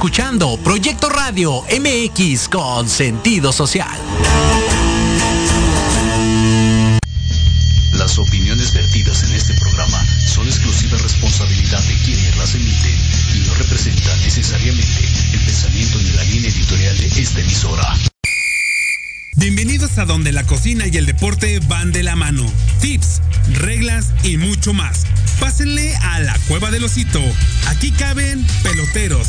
escuchando Proyecto Radio MX con sentido social. Las opiniones vertidas en este programa son exclusiva responsabilidad de quienes las emiten y no representan necesariamente el pensamiento ni la línea editorial de esta emisora. Bienvenidos a donde la cocina y el deporte van de la mano. Tips, reglas y mucho más. Pásenle a la cueva del osito. Aquí caben peloteros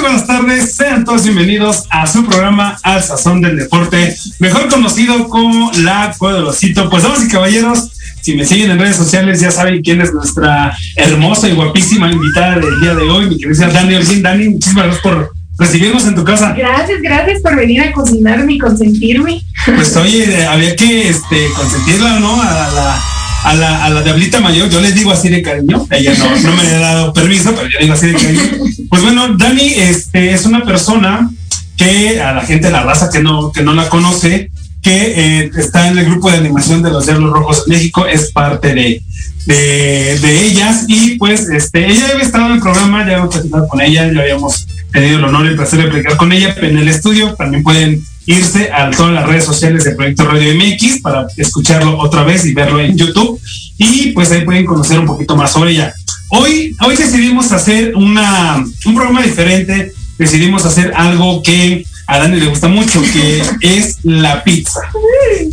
muy buenas tardes. Sean todos bienvenidos a su programa Al Sazón del Deporte, mejor conocido como La Osito. Pues, damas y caballeros, si me siguen en redes sociales ya saben quién es nuestra hermosa y guapísima invitada del día de hoy, mi querida Dani Olguín. Dani, muchísimas gracias por recibirnos en tu casa. Gracias, gracias por venir a cocinarme y consentirme. Pues oye, había que este, consentirla, ¿no? A la a la, a la diablita mayor, yo les digo así de cariño, ella no, no me ha dado permiso, pero yo digo así de cariño. Pues bueno, Dani este, es una persona que a la gente de la raza que no, que no la conoce, que eh, está en el grupo de animación de los Diablos Rojos de México, es parte de, de, ellas y pues este, ella había estado en el programa, ya hemos platicado con ella, ya habíamos tenido el honor y el placer de platicar con ella en el estudio, también pueden irse a todas las redes sociales de Proyecto Radio MX para escucharlo otra vez y verlo en YouTube. Y pues ahí pueden conocer un poquito más sobre ella. hoy, hoy decidimos hacer una, un programa diferente, decidimos hacer algo que a Dani le gusta mucho, que es la pizza.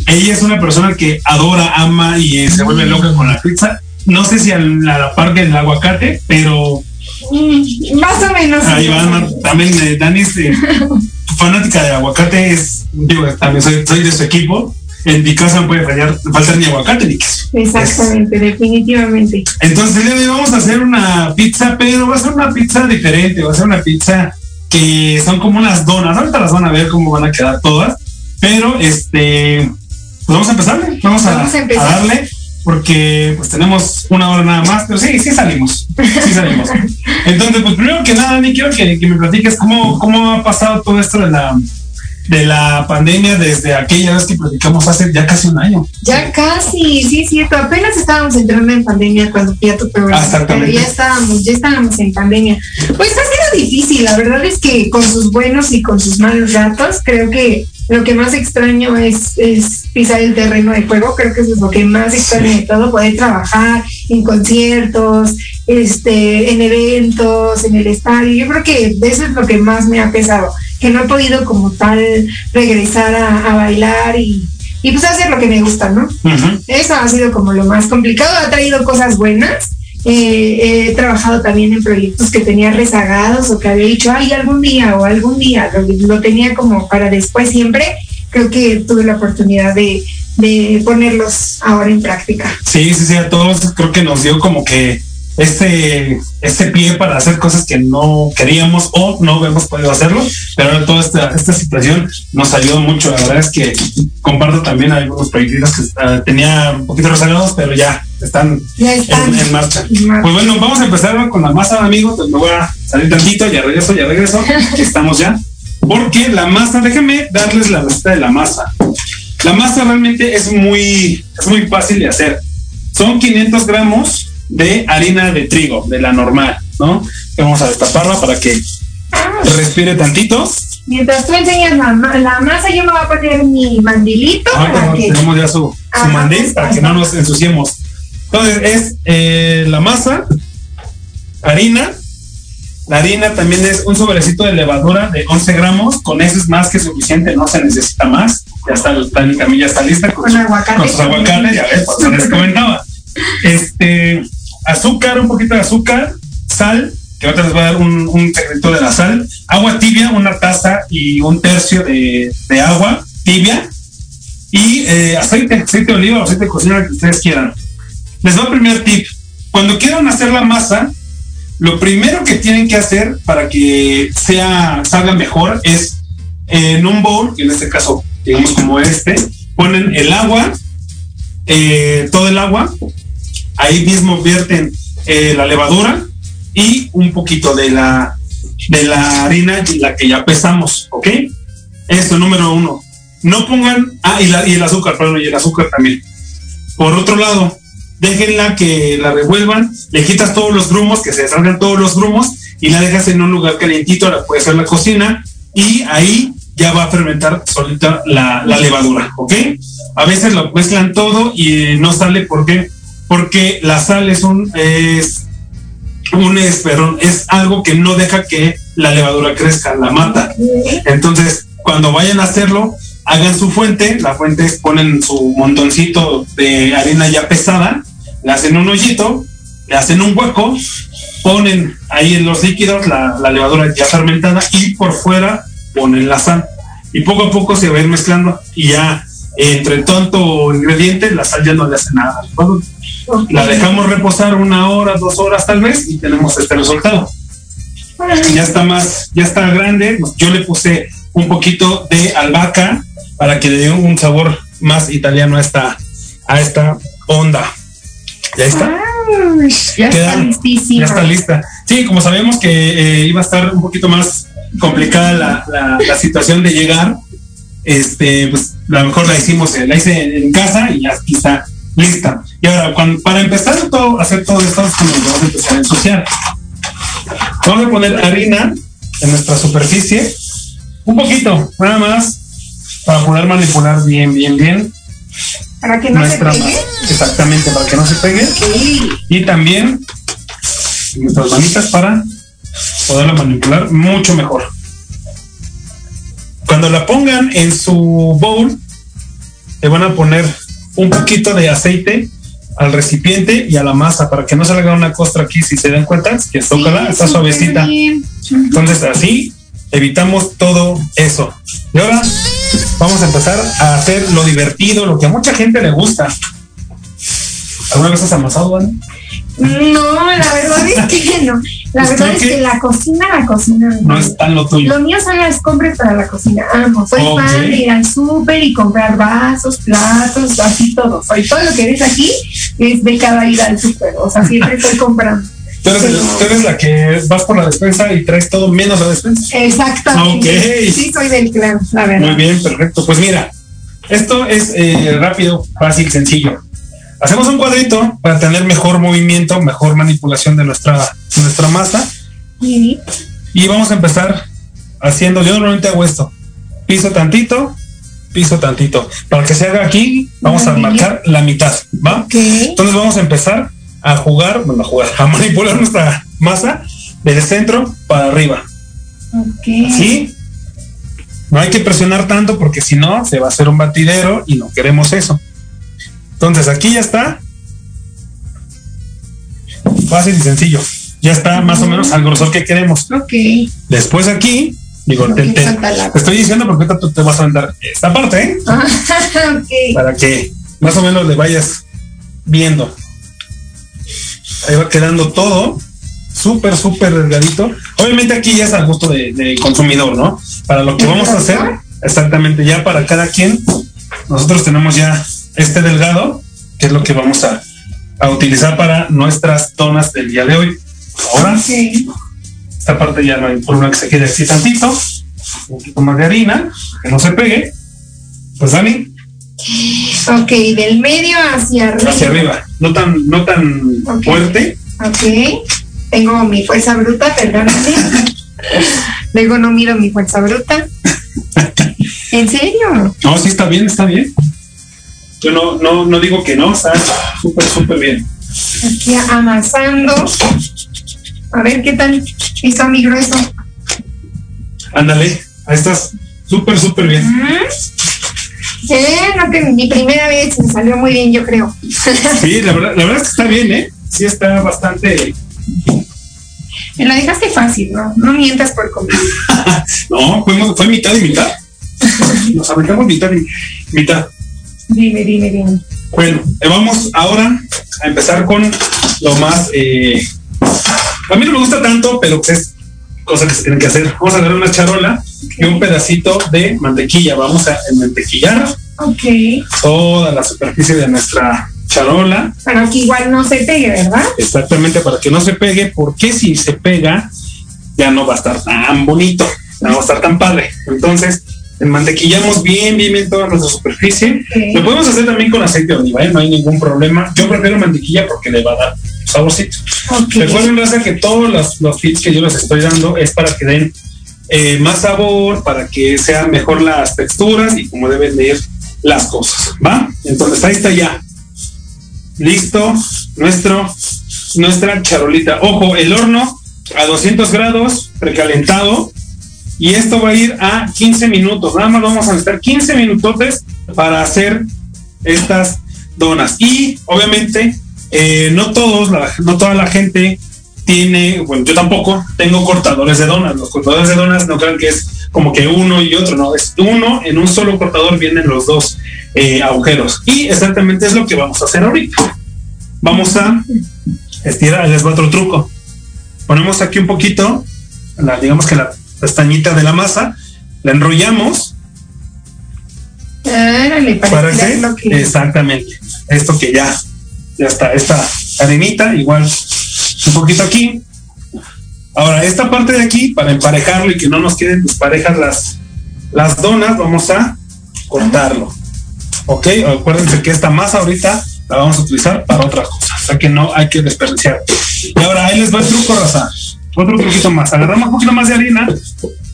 Ella es una persona que adora, ama y se vuelve loca con la pizza. No sé si a la, parte del aguacate, pero mm, más o menos. Ahí va, también eh, Dani es eh, fanática de aguacate, es, digo, también soy, soy de su equipo en mi casa no puede fallar, faltar ni aguacate ni queso. Exactamente, definitivamente. Entonces, hoy vamos a hacer una pizza, pero va a ser una pizza diferente, va a ser una pizza que son como unas donas. Ahorita las van a ver cómo van a quedar todas, pero este, pues vamos a empezar, vamos a, darle porque pues tenemos una hora nada más, pero sí, sí salimos, sí salimos. Entonces, pues primero que nada, Ni quiero que, que me platiques cómo, cómo ha pasado todo esto de la de la pandemia desde aquella vez que platicamos hace ya casi un año. Ya casi, sí es cierto. Apenas estábamos entrando en pandemia cuando fui a tu programa. Exactamente. Pero ya estábamos, ya estábamos en pandemia. Pues ha sido difícil. La verdad es que con sus buenos y con sus malos datos, creo que lo que más extraño es, es pisar el terreno de juego. Creo que eso es lo que más extraño de todo, poder trabajar en conciertos, este, en eventos, en el estadio. Yo creo que eso es lo que más me ha pesado que no he podido como tal regresar a, bailar y, y, pues hacer lo que me gusta, ¿no? Eso ha sido como lo más complicado, ha traído cosas buenas. Eh, he trabajado también en proyectos que tenía rezagados o que había dicho, ay, algún día o algún día, lo, tenía como para después siempre. Creo que tuve la oportunidad de, de ponerlos ahora en práctica. Sí, sí, sí, a todos creo que nos dio como que este, este pie para hacer cosas que no queríamos o no hemos podido hacerlo, pero ahora toda esta, esta situación nos ayudó mucho. La verdad es que comparto también algunos proyectos que uh, tenía un poquito rezagados, pero ya están, En, marcha. Pues bueno, vamos a empezar con la masa, amigos. Pues me voy a salir tantito, ya regreso, ya regreso. Estamos ya. Porque la masa, déjenme darles la receta de la masa. La masa realmente es muy, es muy fácil de hacer. Son 500 gramos de harina de trigo, de la normal, ¿no? Vamos a destaparla para que respire tantito. Mientras tú enseñas la, masa, yo me voy a poner mi mandilito. Ah, tenemos ya su, mandil para que no nos ensuciemos. Entonces es eh, la masa, harina. La harina también es un sobrecito de levadura de 11 gramos. Con eso es más que suficiente, no se necesita más. Ya está, mi camilla está lista con, aguacate. Con sus aguacates, ya ves, pues les comentaba. Este, azúcar, un poquito de azúcar, sal, que ahorita les voy a dar un, secreto de la sal, agua tibia, una taza y un tercio de, agua tibia, y eh, aceite, aceite de oliva o aceite de cocina que ustedes quieran. Les doy el primer tip. Cuando quieran hacer la masa, lo primero que tienen que hacer para que sea salga mejor es en un bowl, en este caso, digamos como este, ponen el agua, eh, todo el agua, ahí mismo vierten eh, la levadura y un poquito de la, de la harina, la que ya pesamos, ¿ok? Esto, número uno. No pongan, ah, y, la, y el azúcar, perdón, y el azúcar también. Por otro lado, déjenla que la revuelvan, le quitas todos los grumos, que se salgan todos los grumos, y la dejas en un lugar calientito, la puede ser la cocina, y ahí ya va a fermentar solita la, la levadura, ¿ok? A veces lo mezclan todo y no sale porque porque la sal es un es un es, es algo que no deja que la levadura crezca, la mata. Entonces, cuando vayan a hacerlo, hagan su fuente, la fuente es, ponen su montoncito de harina ya pesada, le hacen un hoyito, le hacen un hueco, ponen ahí en los líquidos la, la levadura ya fermentada y por fuera ponen la sal. Y poco a poco se va a ir mezclando y ya entre tanto ingrediente la sal ya no le hace nada. La dejamos reposar una hora, dos horas tal vez y tenemos este resultado. Ya está más, ya está grande. Yo le puse un poquito de albahaca para que le dé un sabor más italiano a esta, a esta onda. ¿Ya está? ya está listísima. Ya está lista. Sí, como sabemos que eh, iba a estar un poquito más complicada la, la, situación de llegar, este, pues a lo mejor la hicimos, la hice en casa y ya está lista. Y ahora, para empezar todo, hacer todo esto, vamos a empezar a ensuciar. Vamos a poner harina en nuestra superficie, un poquito, nada más, para poder manipular bien, bien, bien. Para que no se pegue. Exactamente, para que no se pegue. Y también nuestras manitas para poderla manipular mucho mejor. Cuando la pongan en su bowl, le van a poner un poquito de aceite al recipiente y a la masa para que no salga una costra aquí. Si se dan cuenta, que tócala, está suavecita. Entonces, así evitamos todo eso. Y ahora vamos a empezar a hacer lo divertido, lo que a mucha gente le gusta. ¿Alguna vez has amasado, Ana? No, la verdad es que no. La pues verdad es que la cocina, la cocina. No es tan lo tuyo. Lo mío son las compras para la cocina. Amo. Soy fan de ir al súper y comprar vasos, platos, así todo. Soy todo lo que ves aquí es de cada ir al súper. O sea, siempre estoy comprando. Tú eres, la que vas por la despensa y traes todo menos la despensa. Exactamente. Sí, soy del clan, la verdad. Muy bien, perfecto. Pues mira, esto es eh, rápido, fácil, sencillo. Hacemos un cuadrito para tener mejor movimiento, mejor manipulación de nuestra, nuestra masa. Y vamos a empezar haciendo, yo normalmente hago esto, piso tantito, piso tantito. Para que se haga aquí, vamos a marcar la mitad, ¿va? Entonces vamos a empezar a jugar, bueno, a jugar, a manipular nuestra masa del centro para arriba. Así. No hay que presionar tanto porque si no, se va a hacer un batidero y no queremos eso. Entonces aquí ya está. Fácil y sencillo. Ya está más o menos al grosor que queremos. Ok. Después aquí, digo, te, estoy diciendo porque tú te vas a mandar esta parte, ¿eh? Para que más o menos le vayas viendo. Ahí va quedando todo súper, súper delgadito. Obviamente aquí ya es al gusto de, consumidor, ¿no? Para lo que vamos a hacer, exactamente, ya para cada quien, nosotros tenemos ya este delgado, que es lo que vamos a, utilizar para nuestras donas del día de hoy. Ahora, esta parte ya no hay problema que se quede así tantito, un poquito más de harina, que no se pegue. Pues Dani. Ok, del medio hacia arriba. Hacia arriba, no tan, no tan fuerte. Ok, tengo mi fuerza bruta, perdóname. Luego no miro mi fuerza bruta. ¿En serio? No, sí está bien, está bien. Yo no, no, no digo que no, está súper, súper bien. Aquí amasando. A ver qué tal está mi grueso. Ándale, ahí estás súper, súper bien. Eh, no, que mi primera vez me salió muy bien, yo creo. sí, la verdad, la verdad es que está bien, ¿eh? Sí está bastante... Me la dejaste fácil, ¿no? No mientas por comer. no, fue, fue mitad y mitad. Nos aventamos mitad y mitad. Dime, dime, dime. Bueno, eh, vamos ahora a empezar con lo más. Eh, a mí no me gusta tanto, pero es cosa que se tiene que hacer. Vamos a agarrar una charola y un pedacito de mantequilla. Vamos a mantequillar okay. toda la superficie de nuestra charola. Para que igual no se pegue, ¿verdad? Exactamente, para que no se pegue, porque si se pega, ya no va a estar tan bonito, no va a estar tan padre. Entonces, mantequillamos bien, bien, bien toda nuestra superficie. Lo podemos hacer también con aceite de oliva, ¿eh? no hay ningún problema. Yo prefiero mantequilla porque le va a dar saborcito. Recuerden, Raza, que todos los, los, tips que yo les estoy dando es para que den eh, más sabor, para que sean mejor las texturas y como deben de ir las cosas, ¿va? Entonces ahí está ya. Listo, nuestro, nuestra charolita. Ojo, el horno a 200 grados, precalentado, y esto va a ir a 15 minutos. Nada más vamos a necesitar 15 minutos para hacer estas donas. Y obviamente, eh, no todos, no toda la gente tiene, bueno, yo tampoco tengo cortadores de donas. Los cortadores de donas no crean que es como que uno y otro, no, es uno, en un solo cortador vienen los dos eh, agujeros. Y exactamente es lo que vamos a hacer ahorita. Vamos a estirar, les va otro truco. Ponemos aquí un poquito, digamos que la pestañita de la masa, la enrollamos. ¿Para qué? Exactamente. Esto que ya, ya está, esta arenita, igual un poquito aquí. Ahora, esta parte de aquí, para emparejarlo y que no nos queden desparejas las, las donas, vamos a cortarlo. Ok, acuérdense que esta masa ahorita la vamos a utilizar para otra cosa, o sea que no hay que desperdiciar. Y ahora ahí les va el truco, raza otro poquito más. Agarramos un poquito más de harina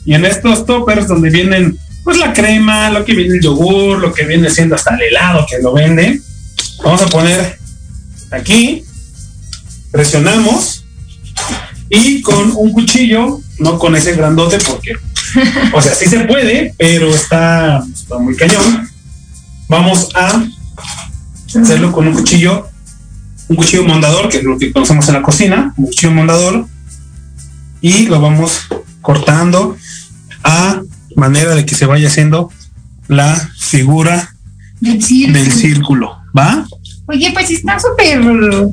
y en estos toppers donde vienen pues la crema, lo que viene el yogur, lo que viene siendo hasta el helado que lo venden, vamos a poner aquí, presionamos y con un cuchillo, no con ese grandote porque, o sea, sí se puede, pero está, está muy cañón. Vamos a hacerlo con un cuchillo, un cuchillo mondador, que es lo que conocemos en la cocina, un cuchillo mondador, y lo vamos cortando a manera de que se vaya haciendo la figura del círculo, ¿va? Oye, pues está súper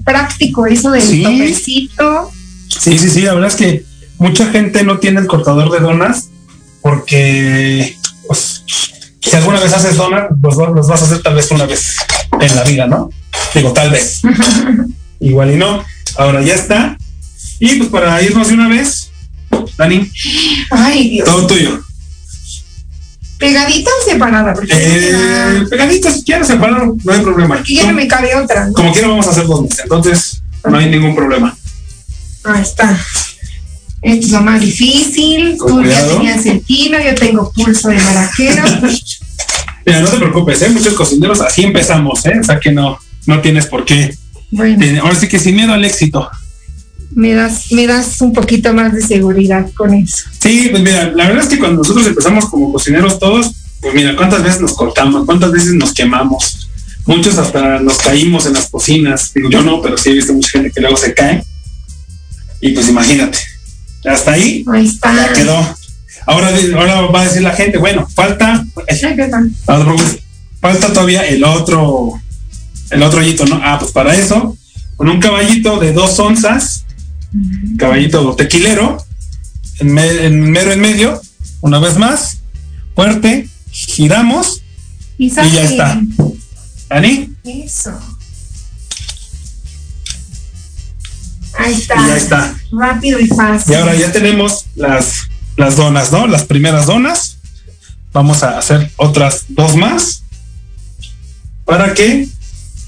práctico eso del sí. Sí, sí, sí, la verdad es que mucha gente no tiene el cortador de donas porque pues, si alguna vez haces donas, pues los vas a hacer tal vez una vez en la vida, ¿no? Digo, tal vez. Igual y no. Ahora ya está. Y pues para irnos de una vez, Dani. Ay, Dios. Todo tuyo. ¿Pegadita o separada? Porque eh, pegadita, si quieres separar, no hay problema. Aquí ya no me cabe otra. Como quiera vamos a hacer dos entonces no hay ningún problema. Ahí está. Esto es lo más difícil. Tú ya tenías el kilo, yo tengo pulso de maraquero. Mira, no te preocupes, ¿eh? muchos cocineros así empezamos, ¿eh? o sea que no, no tienes por qué. Bueno. Ahora sí que sin miedo al éxito me das, me das un poquito más de seguridad con eso. Sí, pues mira, la verdad es que cuando nosotros empezamos como cocineros todos, pues mira, cuántas veces nos cortamos, cuántas veces nos quemamos. Muchos hasta nos caímos en las cocinas. Digo, yo no, pero sí he visto mucha gente que luego se cae. Y pues imagínate, hasta ahí, ahí está. ya quedó. Ahora, ahora va a decir la gente, bueno, falta, falta todavía el otro, el otro hoyito, ¿no? Ah, pues para eso, con un caballito de dos onzas, caballito tequilero, en, mero en medio, una vez más, fuerte, giramos y, ya está. ¿Ani? Eso. Ahí está. Y ya está. Rápido y fácil. Y ahora ya tenemos las, las donas, ¿no? Las primeras donas. Vamos a hacer otras dos más para que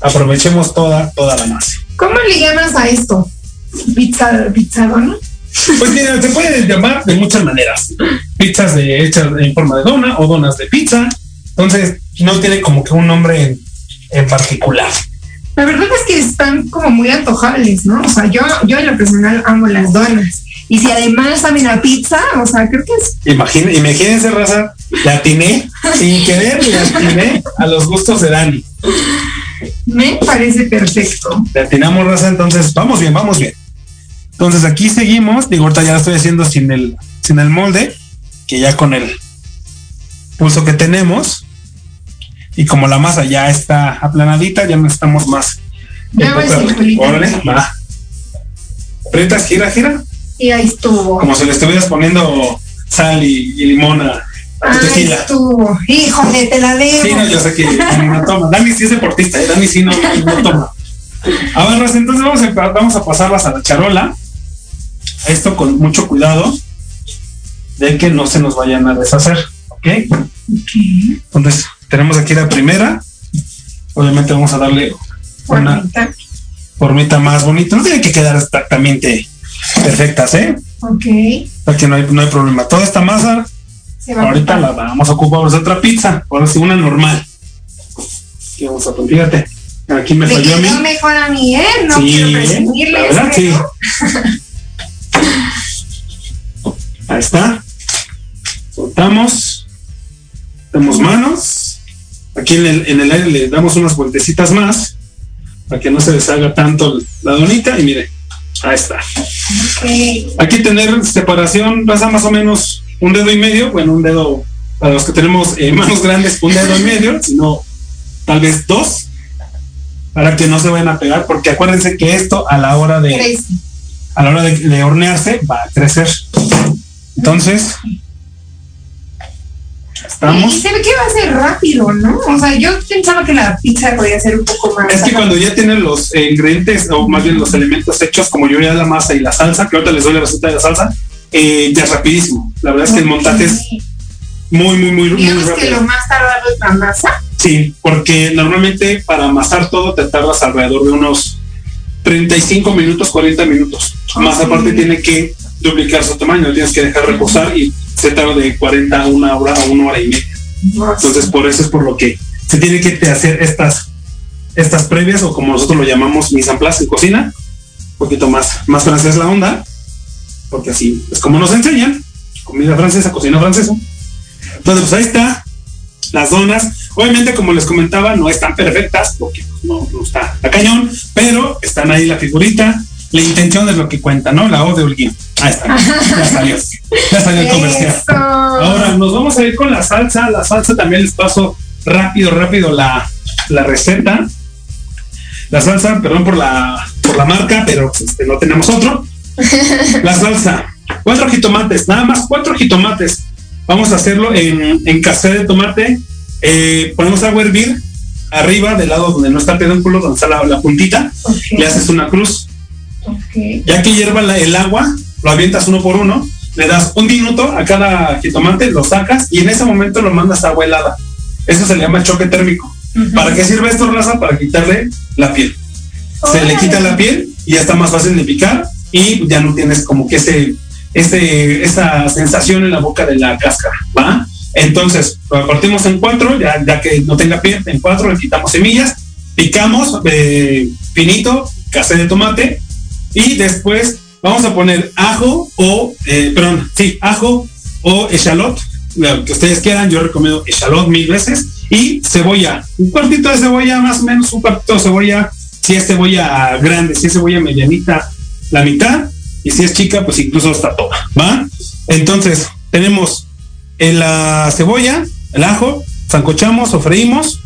aprovechemos toda, toda la masa. ¿Cómo le llamas a esto? Pizza, pizza dona. Pues mira, se puede llamar de muchas maneras. Pizzas de, hechas en forma de dona o donas de pizza. Entonces, no tiene como que un nombre en, particular. La verdad es que están como muy antojables, ¿no? O sea, yo, yo en lo personal amo las donas. Y si además saben a pizza, o sea, creo que es. imagínense, raza, la atiné sin querer, la atiné a los gustos de Dani. Me parece perfecto. Le atinamos, raza, entonces vamos bien, vamos bien. Entonces aquí seguimos, digo, ahorita ya lo estoy haciendo sin el, sin el molde, que ya con el pulso que tenemos, y como la masa ya está aplanadita, ya no estamos más. Ya Órale, va. Apretas, gira, gira. Y ahí estuvo. Como si le estuvieras poniendo sal y, limón a, tu tequila. estuvo. Híjole, te la debo. Sí, no, yo sé que no toma. Dani sí es deportista, ¿eh? Dani sí no, no, toma. A ver, entonces vamos a, vamos a pasarlas a la charola esto con mucho cuidado de que no se nos vayan a deshacer, ¿ok? Entonces, tenemos aquí la primera. Obviamente vamos a darle una formita más bonita. No tiene que quedar exactamente perfectas, ¿eh? Ok. Aquí no hay, no hay problema. Toda esta masa, ahorita la vamos a ocupar otra pizza. Ahora sí, una normal. Aquí vamos a fíjate. Aquí me falló a mí. mejor a mí, ¿eh? No quiero presumirle. La verdad, sí. Ahí está. Soltamos. Damos manos. Aquí en el, en el aire le damos unas vueltecitas más para que no se deshaga tanto la donita. Y mire, ahí está. Aquí tener separación, pasa más o menos un dedo y medio. Bueno, un dedo para los que tenemos eh, manos grandes, un dedo y medio, sino tal vez dos, para que no se vayan a pegar, porque acuérdense que esto a la hora de a la hora de, hornearse va a crecer. Entonces, estamos. Y se ve que va a ser rápido, ¿no? O sea, yo pensaba que la pizza podía ser un poco más. Es que cuando ya tienen los ingredientes, o más bien los elementos hechos, como yo ya la masa y la salsa, que ahorita les doy la receta de la salsa, eh, ya es rapidísimo. La verdad es que el montaje es muy, muy, muy, muy rápido. que lo más tardado es la masa? Sí, porque normalmente para amasar todo te tardas alrededor de unos 35 minutos, 40 minutos. Más aparte tiene que duplicar su tamaño, tienes que dejar reposar y se tarda de 40 a una hora a una hora y media. Entonces por eso es por lo que se tiene que hacer estas estas previas o como nosotros lo llamamos mise en place en cocina, un poquito más más francés la onda. porque así es como nos enseñan, comida francesa, cocina francesa. Entonces, pues ahí está, las donas. Obviamente, como les comentaba, no están perfectas, porque no, está a cañón, pero están ahí la figurita, la intención es lo que cuenta, ¿no? La O de Urguín. Ahí está, ya salió, ya salió el comercial. Ahora nos vamos a ir con la salsa, la salsa también les paso rápido, rápido la, la receta. La salsa, perdón por la, por la marca, pero este, no tenemos otro. La salsa, cuatro jitomates, nada más cuatro jitomates. Vamos a hacerlo en, en de tomate. Eh, ponemos agua a hervir arriba, del lado donde no está el pedúnculo, donde está la, puntita. Le haces una cruz. Ya que hierva el agua, lo avientas uno por uno. Le das un minuto a cada jitomate, lo sacas y en ese momento lo mandas a agua helada. Eso se le llama choque térmico. ¿Para qué sirve esto, raza? Para quitarle la piel. Se le quita la piel y ya está más fácil de picar y ya no tienes como que ese, ese, esa sensación en la boca de la cáscara, ¿va? Entonces, lo partimos en cuatro, ya, ya que no tenga piel, en cuatro, le quitamos semillas, picamos eh, finito, casé de tomate y después vamos a poner ajo o, eh, perdón, sí, ajo o echalot, lo que ustedes quieran, yo recomiendo echalot mil veces y cebolla, un cuartito de cebolla, más o menos un cuartito de cebolla, si es cebolla grande, si es cebolla medianita, la mitad, y si es chica, pues incluso hasta toda, ¿va? Entonces, tenemos la cebolla, el ajo, zancochamos o freímos,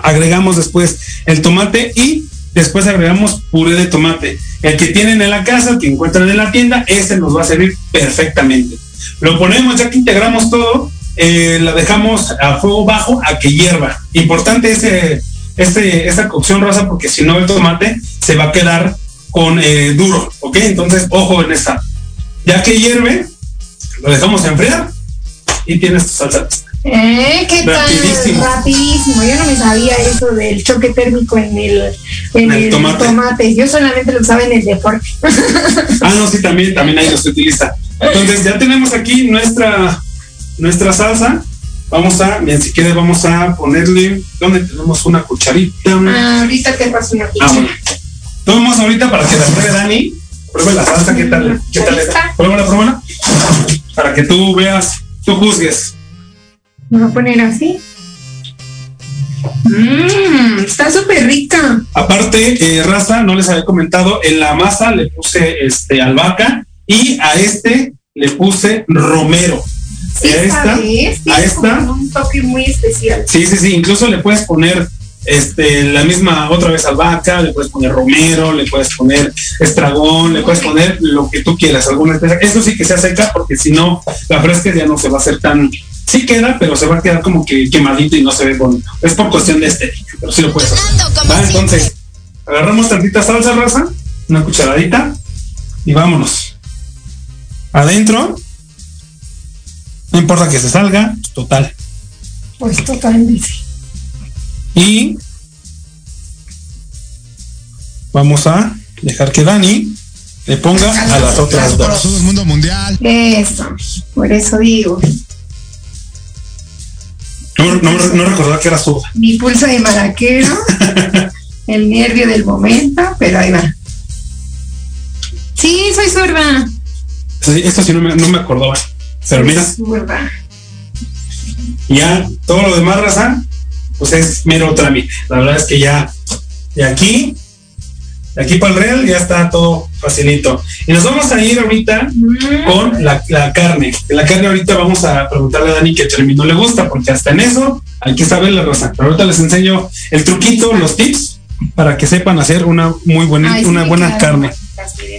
agregamos después el tomate y después agregamos puré de tomate. El que tienen en la casa, el que encuentran en la tienda, ese nos va a servir perfectamente. Lo ponemos, ya que integramos todo, eh, la dejamos a fuego bajo a que hierva. Importante ese, esa cocción rosa porque si no el tomate se va a quedar con eh, duro, ¿ok? Entonces, ojo en esta. Ya que hierve, lo dejamos enfriar y tienes tu salsa. Eh, ¿qué Rapidísimo. Rapidísimo. Yo no me sabía eso del choque térmico en el, en el, tomate. Yo solamente lo usaba en el deporte. ah, no, sí, también, también ahí los utiliza. Entonces, ya tenemos aquí nuestra, nuestra salsa. Vamos a, bien, si quieres, vamos a ponerle, ¿dónde tenemos una cucharita? Ah, ahorita te paso una cucharita. Ah, bueno. Tomamos ahorita para que la pruebe Dani. Pruebe la salsa, ¿qué tal? ¿Qué tal? Pruébala, pruébala. Para que tú veas, tú juzgues. Vamos a poner así. Mmm, está súper rica. Aparte, eh, raza, no les había comentado, en la masa le puse este albahaca y a este le puse romero. Sí, a esta, a esta, un toque muy especial. Sí, sí, sí, incluso le puedes poner este, la misma otra vez albahaca, le puedes poner romero, le puedes poner estragón, le puedes poner lo que tú quieras, alguna especie. Eso sí que sea seca, porque si no, la fresca ya no se va a hacer tan. Sí queda, pero se va a quedar como que quemadito y no se ve bonito. Es por cuestión de estética, pero sí lo puedes hacer. Entonces, agarramos tantita salsa raza, una cucharadita, y vámonos. Adentro, no importa que se salga, total. Pues total, dice. Y vamos a dejar que Dani le ponga a las otras dos. Todo el mundo mundial. Eso, por eso digo. No, no, recordaba que era su. Mi pulso de maraquero, el nervio del momento, pero ahí va. Sí, soy zurda. Esto sí no me, no me acordaba. Pero mira. Ya, todo lo demás, raza, pues es mero trámite. La verdad es que ya de aquí, de aquí para el real ya está todo facilito. Y nos vamos a ir ahorita con la, carne. la carne ahorita vamos a preguntarle a Dani qué término le gusta, porque hasta en eso hay que saber la rosa. Pero ahorita les enseño el truquito, los tips, para que sepan hacer una muy buena, una buena carne.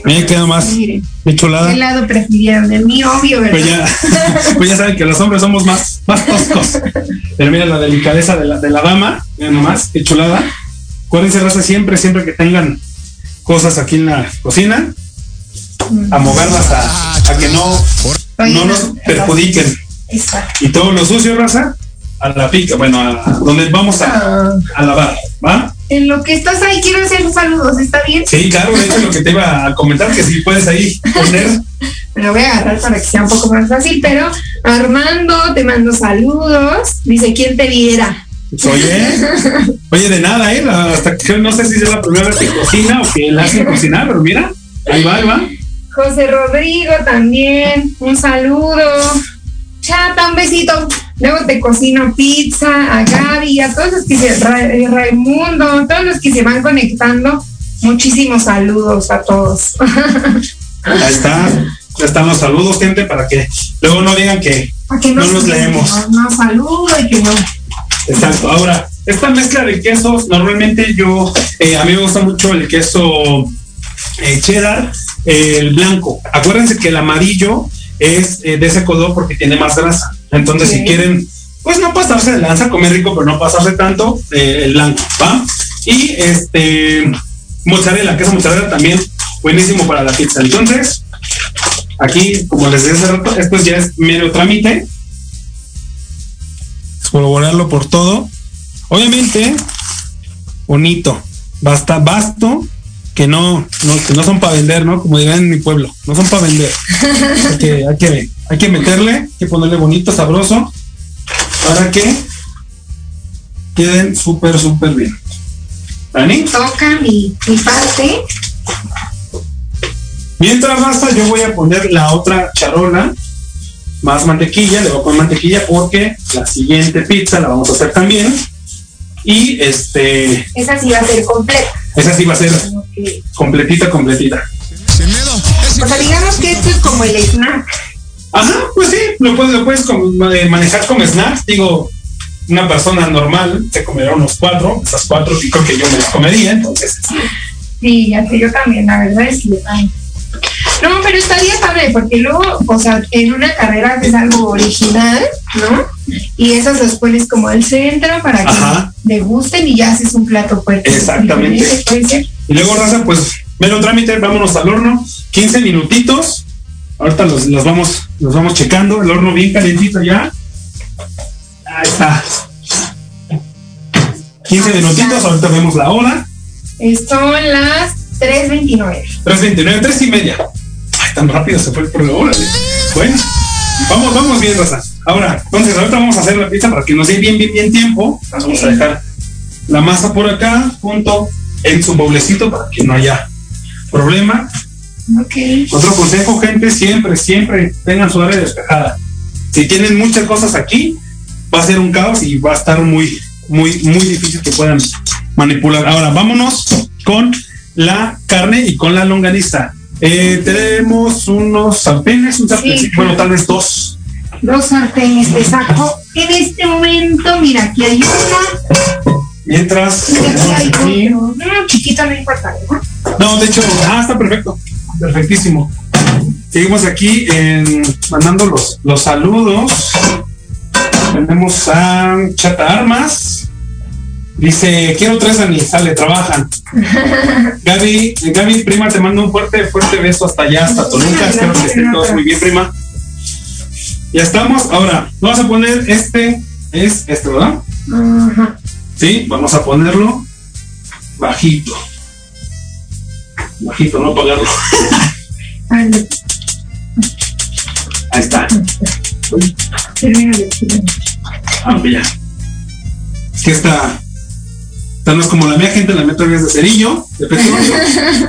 Me queda más de chulada. ¿Qué lado prefirieron? El mío, obvio, ¿verdad? Pues ya, pues ya saben que los hombres somos más, más toscos. Pero mira la delicadeza de la, de la dama, mira nomás, qué chulada. Acuérdense, raza, siempre, siempre que tengan cosas aquí en la cocina, a moverlas a, a que no, no nos perjudiquen. Y todo lo sucio, raza, a la pica, bueno, a donde vamos a, a lavar, ¿va? en lo que estás ahí quiero hacer saludos, ¿está bien? Sí, claro, eso es lo que te iba a comentar, que si puedes ahí poner. Me lo voy a agarrar para que sea un poco más fácil, pero Armando, te mando saludos. Dice, ¿quién te viera? Oye, oye, de nada, ¿eh? Hasta que no sé si es la primera vez que cocina o que él hace cocinar, pero mira, ahí va, ahí va. José Rodrigo también, un saludo. Chata, un besito. Luego te cocino pizza, a Gaby, a todos los que se, eh, Raimundo, todos los que se van conectando. Muchísimos saludos a todos. Ahí está, ya están los saludos, gente, para que luego no digan que, no los leemos. No, saludo y que no. Exacto. Ahora, esta mezcla de quesos, normalmente yo, eh, a mí me gusta mucho el queso eh, cheddar, el blanco. Acuérdense que el amarillo es de ese color porque tiene más grasa. Entonces, si quieren, pues no pasarse de lanza, comer rico, pero no pasarse tanto, eh, el blanco, ¿va? Y este, mozzarella, queso mozzarella también buenísimo para la pizza. Entonces, aquí, como les decía hace rato, esto ya es medio trámite. Colaborarlo por todo. Obviamente, bonito, basta, basto, que no, no, que no son para vender, ¿no? Como dirán en mi pueblo, no son para vender. hay, que, hay, que, hay que meterle, hay que ponerle bonito, sabroso, para que queden súper, súper bien. ¿Dani? Toca mi, mi parte. Mientras basta, yo voy a poner la otra charola, más mantequilla, le voy a poner mantequilla porque la siguiente pizza la vamos a hacer también. Y este. Esa sí va a ser completa. Esa sí va a ser completita, completita. O sea, digamos que esto es como el snack. Ajá, pues sí, lo puedes, lo puedes eh, manejar como snack. Digo, una persona normal se comerá unos cuatro, esas cuatro y creo que yo me las comería, entonces. Sí, ya que yo también, la verdad es que no, pero estaría padre, porque luego, o sea, en una carrera es algo original, ¿no? Y esas las pones como al centro para que gusten y ya haces un plato fuerte. Exactamente. Y luego, Raza, pues, mero trámite, vámonos al horno, 15 minutitos. Ahorita los, los, vamos, los vamos checando, el horno bien calentito ya. Ahí está. 15 minutitos, ahorita vemos la hora. Son las 3.29. 3.29, 3 y media tan rápido se fue el programa. Bueno, vamos, vamos bien, Rosa. Ahora, entonces, ahorita vamos a hacer la pizza para que nos dé bien, bien, bien tiempo. Vamos a dejar la masa por acá, junto en su boblecito para que no haya problema. Okay. Otro consejo, gente, siempre, siempre tengan su área despejada. Si tienen muchas cosas aquí, va a ser un caos y va a estar muy, muy, muy difícil que puedan manipular. Ahora, vámonos con la carne y con la longaniza. Eh, tenemos unos sartenes, un sartén, bueno, tal vez dos. Dos sartenes te saco. En este momento, mira, aquí hay una. Mientras. aquí No, chiquito no importa, ¿no? No, de hecho, ah, está perfecto. Perfectísimo. Seguimos aquí en, mandando los, los saludos. Tenemos a Chata Armas. Dice, quiero tres sale, trabajan. Gaby, Gaby, prima, te mando un fuerte, fuerte beso hasta allá, hasta Toluca. Espero que estén todos muy bien, prima. Ya estamos. Ahora, vamos a poner este, es este, ¿verdad? Sí, vamos a ponerlo bajito. Bajito, no apagarlo. Ahí está. Ah, ya. Es que está no es como la mía, gente, la mía todavía es de cerillo, de petróleo.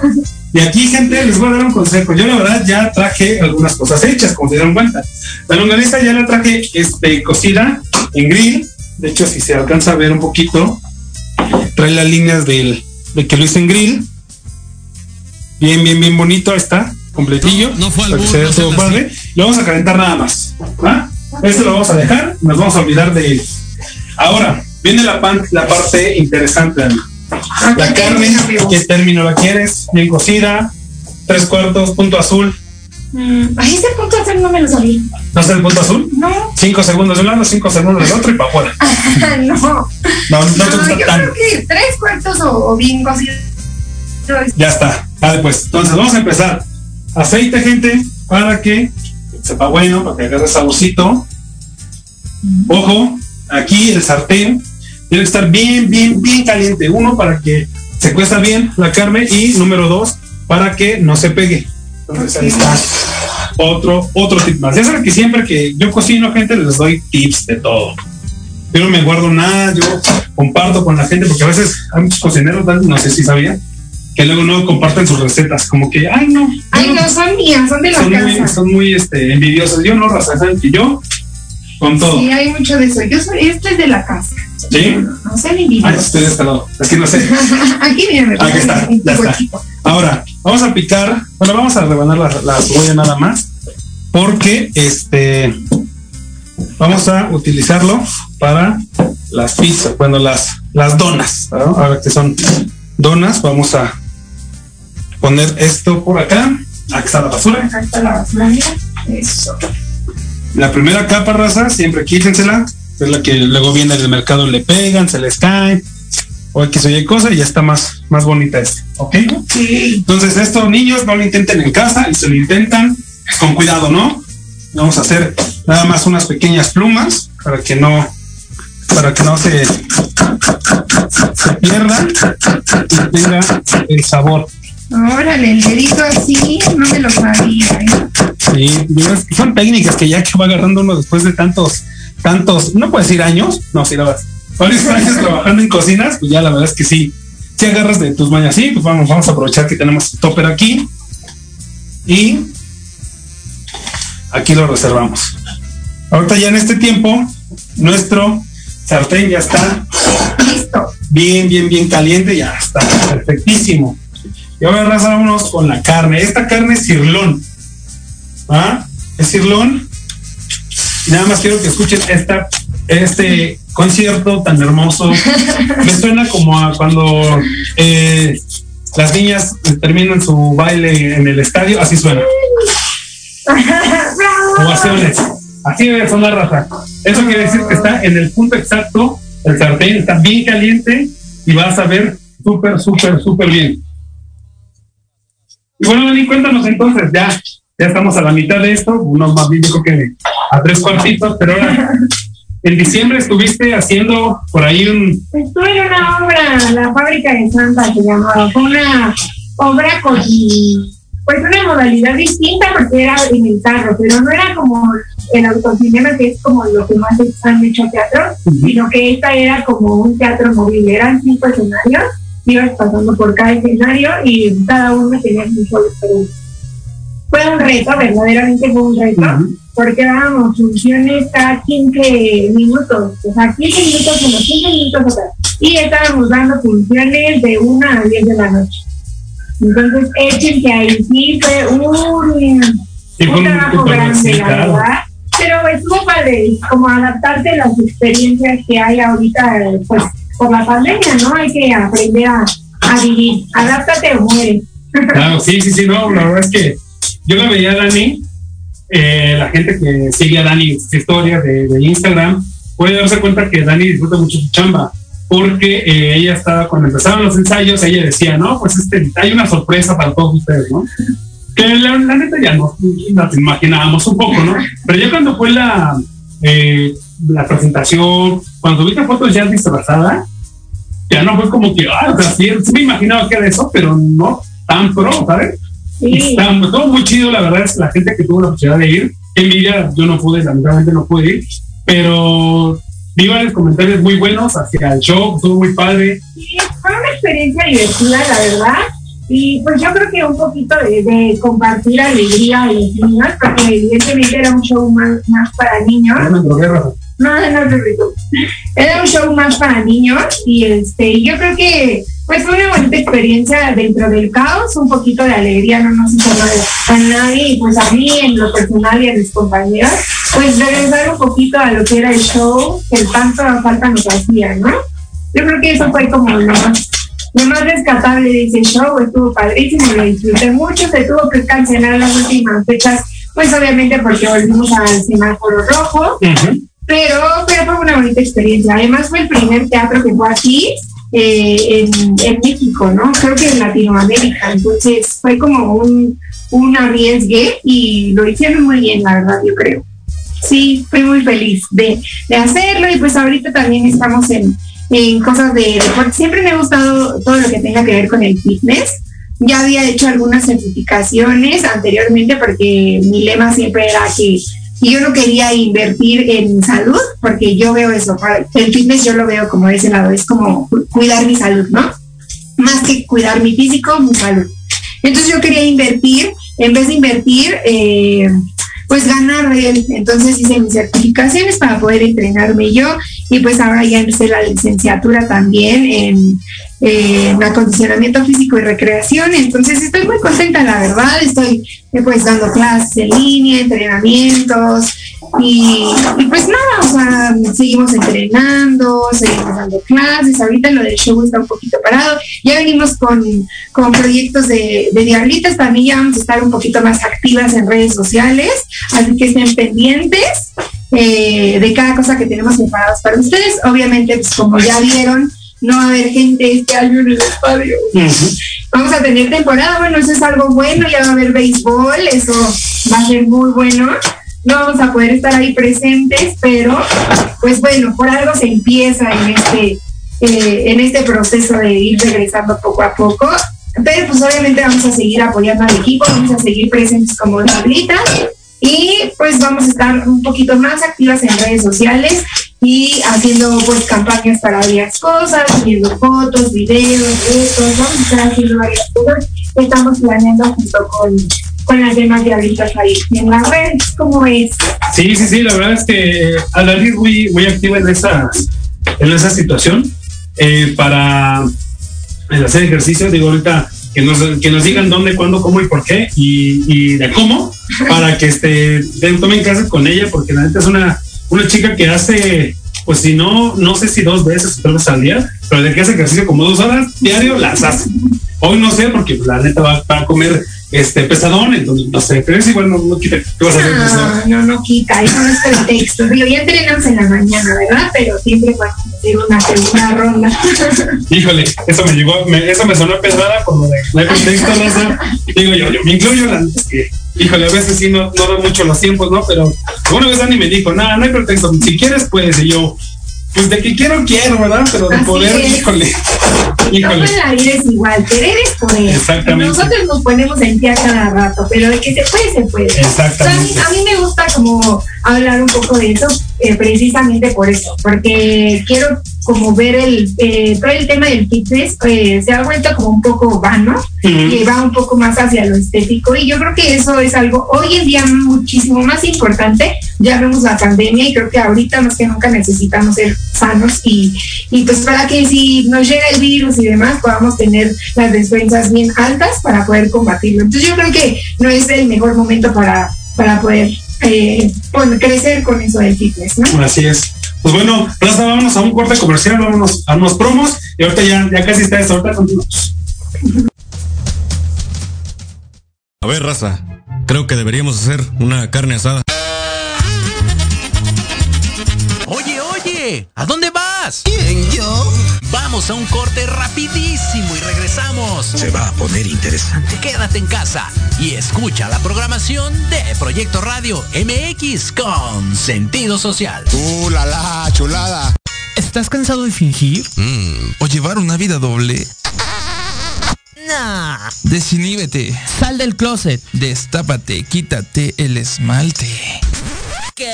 y aquí, gente, les voy a dar un consejo. Yo, la verdad, ya traje algunas cosas hechas, como se dieron cuenta. La longaniza ya la traje este, cocida en grill. De hecho, si se alcanza a ver un poquito, trae las líneas del, de que lo hice en grill. Bien, bien, bien bonito, ahí está, completillo. No, fue algo, todo padre. Lo vamos a calentar nada más. ¿ah? Este lo vamos a dejar, nos vamos a olvidar de él. Ahora, Viene la, la parte interesante, La carne, ¿qué término la quieres? Bien cocida, tres cuartos, punto azul. Mm, ahí ese punto azul no me lo sabía. ¿No es el punto azul? No. Cinco segundos de un lado, cinco segundos del otro y para afuera. no. No, no, no, yo creo que tres cuartos o, bien cocido. Ya está. Vale, pues. Entonces vamos a empezar. Aceite, gente, para que sepa bueno, para que agarre saborcito. Ojo, aquí el sartén tiene que estar bien, bien, bien caliente. Uno, para que se cuesta bien la carne y número dos, para que no se pegue. Entonces ahí está otro, otro tip más. Ya saben que siempre que yo cocino, gente, les doy tips de todo. Yo no me guardo nada, yo comparto con la gente, porque a veces hay muchos cocineros, no sé si sabían, que luego no comparten sus recetas, como que, ay no. Ay no, son mías, son de la son casa. Muy, son muy este, envidiosos. Yo no, raza, ¿saben que yo? Con todo. Sí, hay mucho de eso. Yo soy, este es de la casa. ¿Sí? No, no sean envidiosos. Ay, estoy de este lado. Es que no sé. Aquí viene. Aquí está, ya está. Ahora, vamos a picar, bueno, vamos a rebanar la, la cebolla nada más, porque este, vamos a utilizarlo para las pizzas, bueno, las, las donas, ¿no? ahora que son donas, vamos a poner esto por acá. Aquí está la basura. Acá está la basura, mira. Eso. La primera capa, raza, siempre quítensela. Es la que luego viene del mercado, le pegan, se les cae. O X o Y cosa y ya está más, más bonita este. ¿Ok? Sí. Entonces, estos niños no lo intenten en casa y se lo intentan con cuidado, ¿no? Vamos a hacer nada más unas pequeñas plumas para que no para que no se, se pierda y tenga el sabor. Órale, el dedito así, no me lo sabía. ¿eh? Sí, son técnicas que ya que va agarrando uno después de tantos, tantos, no puedo decir años, no, si lo vas, varios años trabajando en cocinas, pues ya la verdad es que sí, si agarras de tus mañas, sí, pues vamos, vamos a aprovechar que tenemos el topper aquí y aquí lo reservamos. Ahorita ya en este tiempo, nuestro sartén ya está listo, bien, bien, bien caliente, ya está perfectísimo. Y ahora vámonos con la carne. Esta carne es cirlón. ¿Ah? Es cirlón. Nada más quiero que escuchen esta, este concierto tan hermoso. Me suena como a cuando eh, las niñas terminan su baile en el estadio, así suena. Ovaciones. Así debe sonar raza. Eso quiere decir que está en el punto exacto, el sartén está bien caliente y vas a ver súper, súper, súper bien. Y bueno, Dani, cuéntanos entonces, ya, ya estamos a la mitad de esto, uno más bien dijo que a tres cuartitos, pero ahora en diciembre estuviste haciendo por ahí un... Estuve en una obra, la fábrica de Santa se llamaba, fue una obra con pues una modalidad distinta porque era en el carro, pero no era como el autocinema que es como lo que más han hecho teatro, sino que esta era como un teatro móvil, eran cinco escenarios, ibas pasando por cada escenario y cada uno tenía un solo. Fue un reto, verdaderamente fue un reto, porque dábamos funciones cada 15 minutos, o sea, 15 minutos uno, 15 minutos otra, y estábamos dando funciones de una a 10 de la noche. Entonces, echen que ahí sí fue un, Sí, un trabajo grande, la verdad. Pero es muy padre, como adaptarte a las experiencias que hay ahorita, pues, por la pandemia, ¿no? Hay que aprender a, a vivir. Adáptate o muere. Claro, sí, sí, sí, no, la verdad es que yo la veía a Dani, eh, la gente que sigue a Dani en sus historias de, de Instagram, puede darse cuenta que Dani disfruta mucho su chamba, porque eh, ella estaba, cuando empezaron los ensayos, ella decía, no, pues este, hay una sorpresa para todos ustedes, ¿no? Que la, la neta ya no, nos imaginábamos un poco, ¿no? Pero ya cuando fue la, eh, la presentación, cuando tuviste fotos ya disfrazada, ya no fue como que, ah, o sea, sí, sí me imaginaba que era eso, pero no tan pro, ¿sabes? Sí. Está todo muy chido, la verdad es la gente que tuvo la posibilidad de ir. Envidia, yo no pude, lamentablemente no pude ir, pero vi varios comentarios muy buenos hacia el show, estuvo muy padre. Sí, fue una experiencia divertida, la verdad. Y pues yo creo que un poquito de, de compartir alegría a los niños, porque evidentemente era un show más, más para niños. Ya me drogué, Rafa. No, no preocupes. Era un show más para niños y este, yo creo que pues fue una bonita experiencia dentro del caos, un poquito de alegría no nos hizo mal a nadie y pues a mí en lo personal y a mis compañeros, pues regresar un poquito a lo que era el show, que tanto falta nos hacía, ¿no? Yo creo que eso fue como lo más, lo más rescatable de ese show, estuvo padrísimo, lo disfruté mucho, se tuvo que cancelar las últimas fechas, pues obviamente porque volvimos al semáforo rojo, pero, fue una bonita experiencia. Además fue el primer teatro que fue así eh, en, en México, ¿no? Creo que en Latinoamérica. Entonces fue como un, un arriesgue y lo hicieron muy bien, la verdad, yo creo. Sí, fui muy feliz de, de hacerlo y pues ahorita también estamos en, en cosas de deporte. Siempre me ha gustado todo lo que tenga que ver con el fitness. Ya había hecho algunas certificaciones anteriormente porque mi lema siempre era que y yo no quería invertir en salud porque yo veo eso, el fitness yo lo veo como de ese lado, es como cu- cuidar mi salud, ¿no? más que cuidar mi físico, mi salud. Entonces yo quería invertir, en vez de invertir, eh, pues ganar él. Entonces hice mis certificaciones para poder entrenarme yo y pues ahora ya empecé la licenciatura también en, acondicionamiento físico y recreación. Entonces estoy muy contenta, la verdad. Estoy pues dando clases en línea, entrenamientos y, pues nada, o sea, seguimos entrenando, seguimos dando clases. Ahorita lo del show está un poquito parado. Ya venimos con, con proyectos de, de diablitas. También ya vamos a estar un poquito más activas en redes sociales. Así que estén pendientes. Eh, de cada cosa que tenemos preparados para ustedes. Obviamente, pues como ya vieron, no va a haber gente este año en el estadio. Vamos a tener temporada, bueno, eso es algo bueno, ya va a haber béisbol, eso va a ser muy bueno. No vamos a poder estar ahí presentes, pero pues bueno, por algo se empieza en este, eh, en este proceso de ir regresando poco a poco. Pero pues obviamente vamos a seguir apoyando al equipo, vamos a seguir presentes como tablitas y pues vamos a estar un poquito más activas en redes sociales y haciendo pues campañas para varias cosas, subiendo fotos, videos, retos, vamos a haciendo varias cosas. Que estamos planeando junto con, con las demás diablitas ahí en las redes, ¿cómo es? Sí, sí, sí, la verdad es que Alali es muy, muy activa en esa, en esa situación eh, para hacer ejercicio, digo ahorita que nos, que nos digan dónde, cuándo, cómo y por qué y, de cómo, para que este, tomen clases con ella, porque la neta es una, una chica que hace, pues si no, no sé si dos veces o tres veces al día, pero de que hace ejercicio como dos horas diario, las hace. Hoy no sé, porque la neta va, a comer este pesadón, entonces no sé, pero es igual no, no quita. ¿Qué vas a hacer? No, no, no quita, eso no es pretexto. Digo, ya entrenamos en la mañana, ¿verdad? Pero siempre a hacer una segunda ronda. Híjole, eso me llegó, me, eso me sonó pesada por lo de no hay pretexto, no sé. Digo yo, yo me incluyo la que híjole, a veces sí no, no da mucho los tiempos, ¿no? Pero una vez Dani me dijo, nada, no hay pretexto, si quieres, pues, y yo, pues de que quiero, quiero, ¿verdad? Pero de poder, híjole. híjole. No, la vida es igual, querer es poder. Exactamente. Nosotros nos ponemos en pie a cada rato, pero de que se puede, se puede. Exactamente. a, mí, me gusta como hablar un poco de eso, eh, precisamente por eso, porque quiero como ver el, eh, todo el tema del fitness eh, se ha vuelto como un poco vano, que va un poco más hacia lo estético y yo creo que eso es algo hoy en día muchísimo más importante. Ya vemos la pandemia y creo que ahorita más que nunca necesitamos ser sanos y, y pues para que si nos llega el virus y demás podamos tener las defensas bien altas para poder combatirlo. Entonces yo creo que no es el mejor momento para, para poder eh, crecer con eso del fitness, ¿no? Así es. Pues bueno, Raza, vámonos a un corte comercial, vámonos a unos promos y ahorita ya, ya casi está esto, ahorita continuamos. A ver, Raza, creo que deberíamos hacer una carne asada. Oye, oye, ¿a dónde ¿Quién, yo? Vamos a un corte rapidísimo y regresamos. Se va a poner interesante. Quédate en casa y escucha la programación de Proyecto Radio MX con sentido social. ¡Uh, la, la chulada! ¿Estás cansado de fingir? Mm, ¿O llevar una vida doble? Nah. Desiníbete. Sal del closet. Destápate, quítate el esmalte. ¿Qué?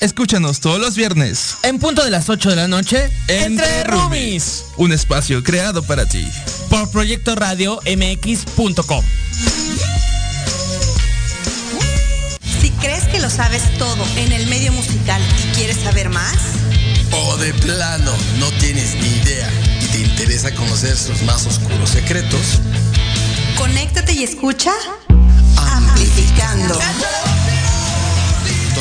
Escúchanos todos los viernes. En punto de las 8 de la noche. Entre, Rumis. Un espacio creado para ti. Por Proyecto Radio MX.com. Si crees que lo sabes todo en el medio musical y quieres saber más. O de plano no tienes ni idea y te interesa conocer sus más oscuros secretos. Conéctate y escucha. Amplificando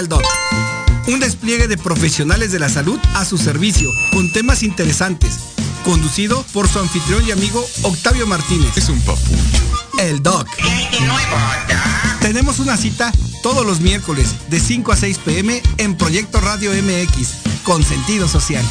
Al. Un despliegue de profesionales de la salud a su servicio, con temas interesantes. Conducido por su anfitrión y amigo Octavio Martínez. Es un papucho. El doc. Tenemos una cita todos los miércoles de 5 a 6 pm en Proyecto Radio MX, con sentido social.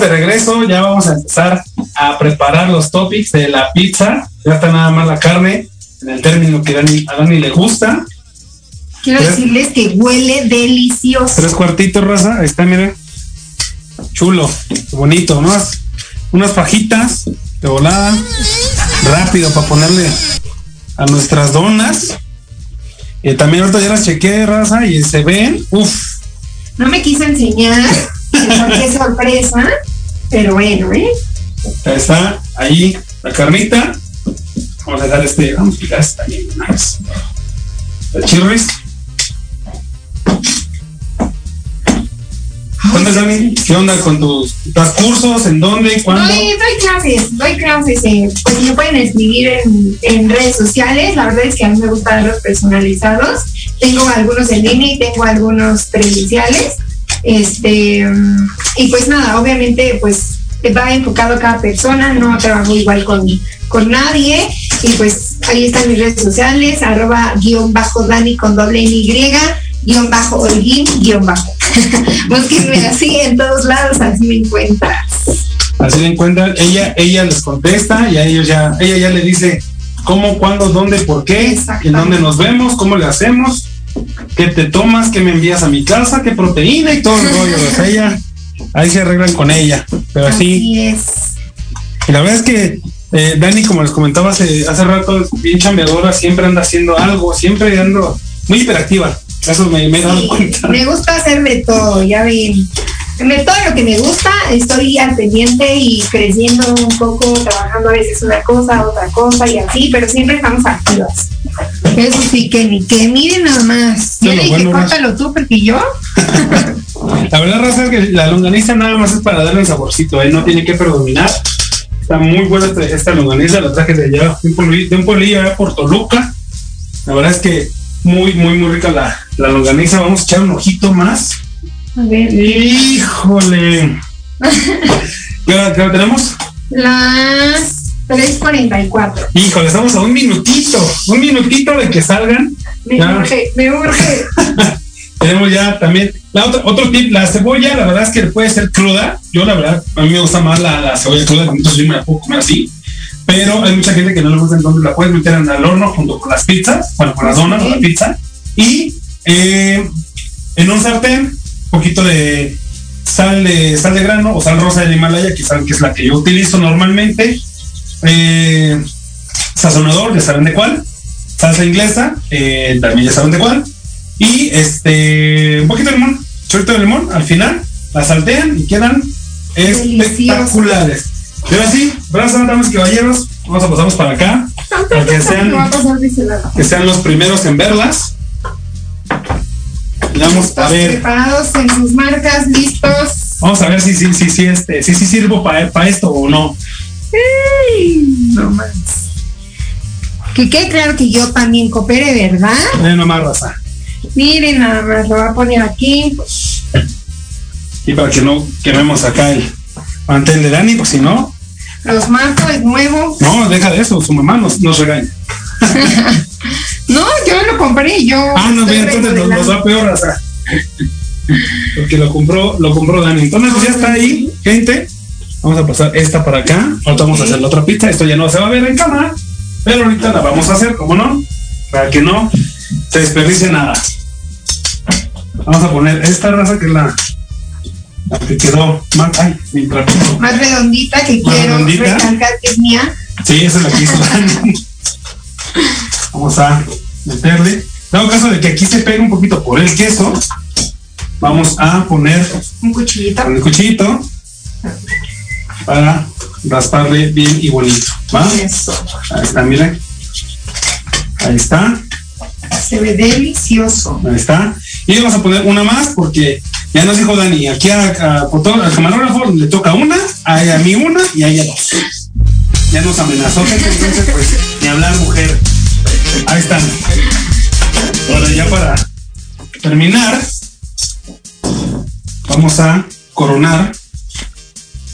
De regreso, ya vamos a empezar a preparar los topics de la pizza. Ya está nada más la carne, en el término que Dani, a Dani le gusta. Quiero ¿Tres? decirles que huele delicioso. Tres cuartitos, raza. Ahí está, miren. Chulo, bonito, ¿no? Unas fajitas de volada. Rápido para ponerle a nuestras donas. Y también ahorita ya las chequeé, raza, y se ven. Uf, No me quiso enseñar, qué sorpresa, pero bueno, ¿eh? ya está ahí la carnita. Vamos a dejar este, vamos a picar esta también. Nice. El chirris. ¿Qué onda, Dani? ¿Qué onda con tus, tus cursos? ¿En dónde? ¿Cuándo? Doy, doy clases, doy clases, eh, pues me pueden escribir en, en redes sociales, la verdad es que a mí me gusta darlos personalizados, tengo algunos en línea y tengo algunos presenciales, este, y pues nada, obviamente pues va enfocado a cada persona, no trabajo igual con, con nadie, y pues ahí están mis redes sociales, arroba guion bajo Dani con doble Y, guion bajo Holguín, guion bajo. Búsquenme así en todos lados, así me encuentras. Así le encuentran, ella, ella les contesta y a ellos ya, ella ya le dice cómo, cuándo, dónde, por qué, en dónde nos vemos, cómo le hacemos, qué te tomas, qué me envías a mi casa, qué proteína y todo el rollo. O sea, ella, ahí se arreglan con ella. Pero así, Así es. y la verdad es que eh, Dani, como les comentaba hace, hace rato, es bien chambeadora, siempre anda haciendo algo, siempre ando muy hiperactiva. Eso me, me he dado cuenta. Me gusta hacer de todo, ya ven. De todo lo que me gusta, estoy al pendiente y creciendo un poco, trabajando a veces una cosa, otra cosa y así, pero siempre estamos activas. Eso sí, que ni que miren nada más. Yo le dije, córtalo tú, porque yo. La verdad, Raza, es que la longaniza nada más es para darle un saborcito, ¿eh? no tiene que predominar. Está muy buena esta, longaniza, la traje de allá, de un pueblillo, de un pueblillo allá por Toluca. La verdad es que muy, muy, muy rica la, la longaniza. Vamos a echar un ojito más. A ver. Híjole. ¿Qué qué tenemos? Las 3.44. Híjole, estamos a un minutito, un minutito de que salgan. Me Ya. urge, me urge. Tenemos ya también la otra, otro tip, la cebolla, la verdad es que puede ser cruda. Yo la verdad, a mí me gusta más la, la cebolla cruda, entonces yo me la puedo comer así. Pero hay mucha gente que no le gusta, entonces la puedes meter en el horno junto con las pizzas, bueno, con las donas o la pizza. Y eh, en un sartén, un poquito de sal de sal de grano o sal rosa del Himalaya, que saben que es la que yo utilizo normalmente. Eh, sazonador, ya saben de cuál. Salsa inglesa, eh, también ya saben de cuál. Y este, un poquito de limón, chorrito de limón al final, la saltean y quedan espectaculares. Pero así, brazos, damas y caballeros, vamos a pasarnos para acá, para que sean, que sean los primeros en verlas. Vamos a ver, Preparados en sus marcas, listos. vamos a ver si sí, sí, sí, este, si sí sirvo para esto o no. Ey, no más. Que quede claro que yo también coopere, ¿verdad? Miren nomás, raza. Miren, nada más lo voy a poner aquí. Y para que no quememos acá el mantel de Dani, pues si no, Los marco, es nuevo. no, deja de eso, su mamá nos, nos regaña. No, yo lo compré, yo. Ah, no, bien, entonces nos, nos va peor, raza. Porque lo compró, lo compró Dani. Entonces ya está ahí, gente. Vamos a pasar esta para acá. Ahorita vamos a hacer la otra pista. Esto ya no se va a ver en cámara. Pero ahorita la vamos a hacer, ¿cómo no? Para que no se desperdicie nada. Vamos a poner esta raza que es la, la que quedó más, ay, mi. Más redondita que Más quiero redondita. recalcar que es mía. Sí, esa es la que hizo. Vamos a meterle. Dado caso de que aquí se pegue un poquito por el queso, vamos a poner Un cuchillito. el cuchillito para rasparle bien y bonito. ¿Va? Eso. Ahí está, miren. Ahí está. Se ve delicioso. Ahí está. Y vamos a poner una más porque ya nos dijo Dani, aquí a, a- al camarógrafo le toca una, a, a mí una y a ella dos. Ya nos amenazó, entonces pues ni hablar mujer. Ahí están. Ahora ya para terminar, vamos a coronar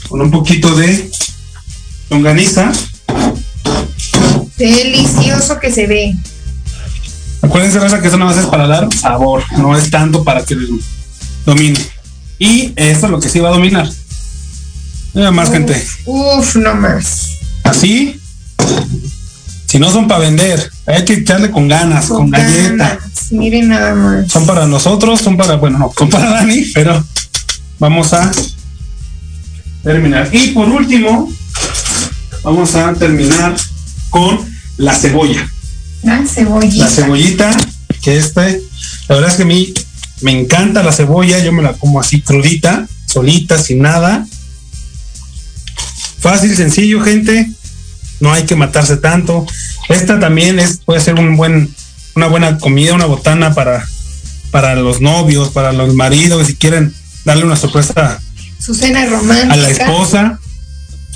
con un poquito de longaniza. Delicioso que se ve. Acuérdense, raza, que eso nada más es para dar sabor, no es tanto para que domine. Y esto es lo que sí va a dominar. Nada más, gente. Uf, no más. Así. Si no son para vender, hay que echarle con ganas, con, galleta. ganas. Miren nada más. Son para nosotros, son para, bueno, no, son para Dani, pero vamos a terminar. Y por último, vamos a terminar con la cebolla. La cebollita. La cebollita, que este, la verdad es que a mí me encanta la cebolla, yo me la como así crudita, solita, sin nada. Fácil, sencillo, gente. No hay que matarse tanto. Esta también es, puede ser un buen, una buena comida, una botana para, para los novios, para los maridos, si quieren darle una sorpresa Su cena romántica. a la esposa,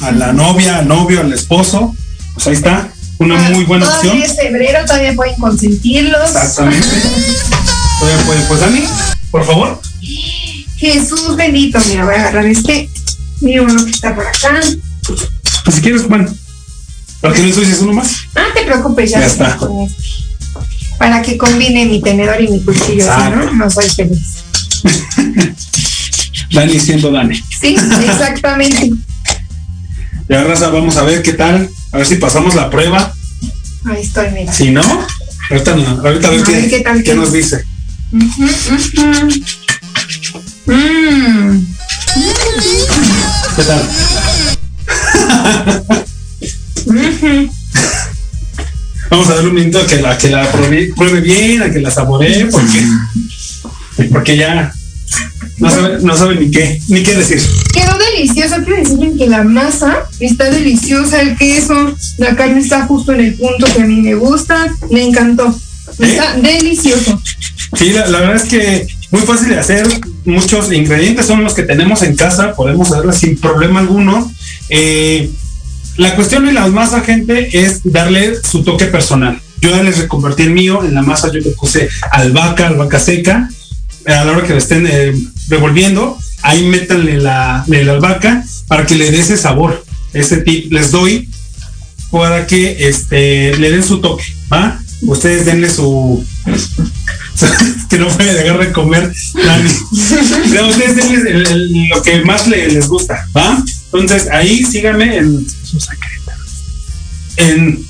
a la novia, al novio, al esposo. Pues ahí está, una muy buena todavía opción. es febrero, todavía pueden consentirlos. Exactamente. Todavía pueden, pues Dani, por favor. Jesús bendito, mira, voy a agarrar este. Mira uno que está por acá. Pues si quieres, bueno, para que no ensucies uno más. Ah, te preocupes, ya, Ya está. Para que combine mi tenedor y mi cuchillo, si no, no soy feliz. Dani siendo Dani. Sí, exactamente. Ya, raza, vamos a ver qué tal. A ver si pasamos la prueba. Ahí estoy, mira. Si no, ahorita, no, ahorita a ver, A qué, ver qué tal qué queda. nos dice. Mm. ¿Qué tal? Vamos a darle un minuto a que la, que la pruebe, pruebe bien, a que la saboree, porque, porque ya no sabe, no sabe ni qué, ni qué decir. Quedó delicioso. Quiero decirles que la masa está deliciosa, el queso, la carne está justo en el punto que a mí me gusta. Me encantó. Está delicioso. Sí, la, la verdad es que muy fácil de hacer. Muchos ingredientes son los que tenemos en casa, podemos hacerla sin problema alguno. Eh, la cuestión de la masa, gente, es darle su toque personal. Yo ya les reconvertí el mío, en la masa yo le puse albahaca, albahaca seca. A la hora que lo estén eh, revolviendo, ahí métanle la, la albahaca para que le dé ese sabor. Ese tip les doy para que este, le den su toque, ¿va? Ustedes denle su, que no puede dejar de comer ustedes denle el- el- lo que más le- les gusta, ¿va? Entonces ahí síganme en en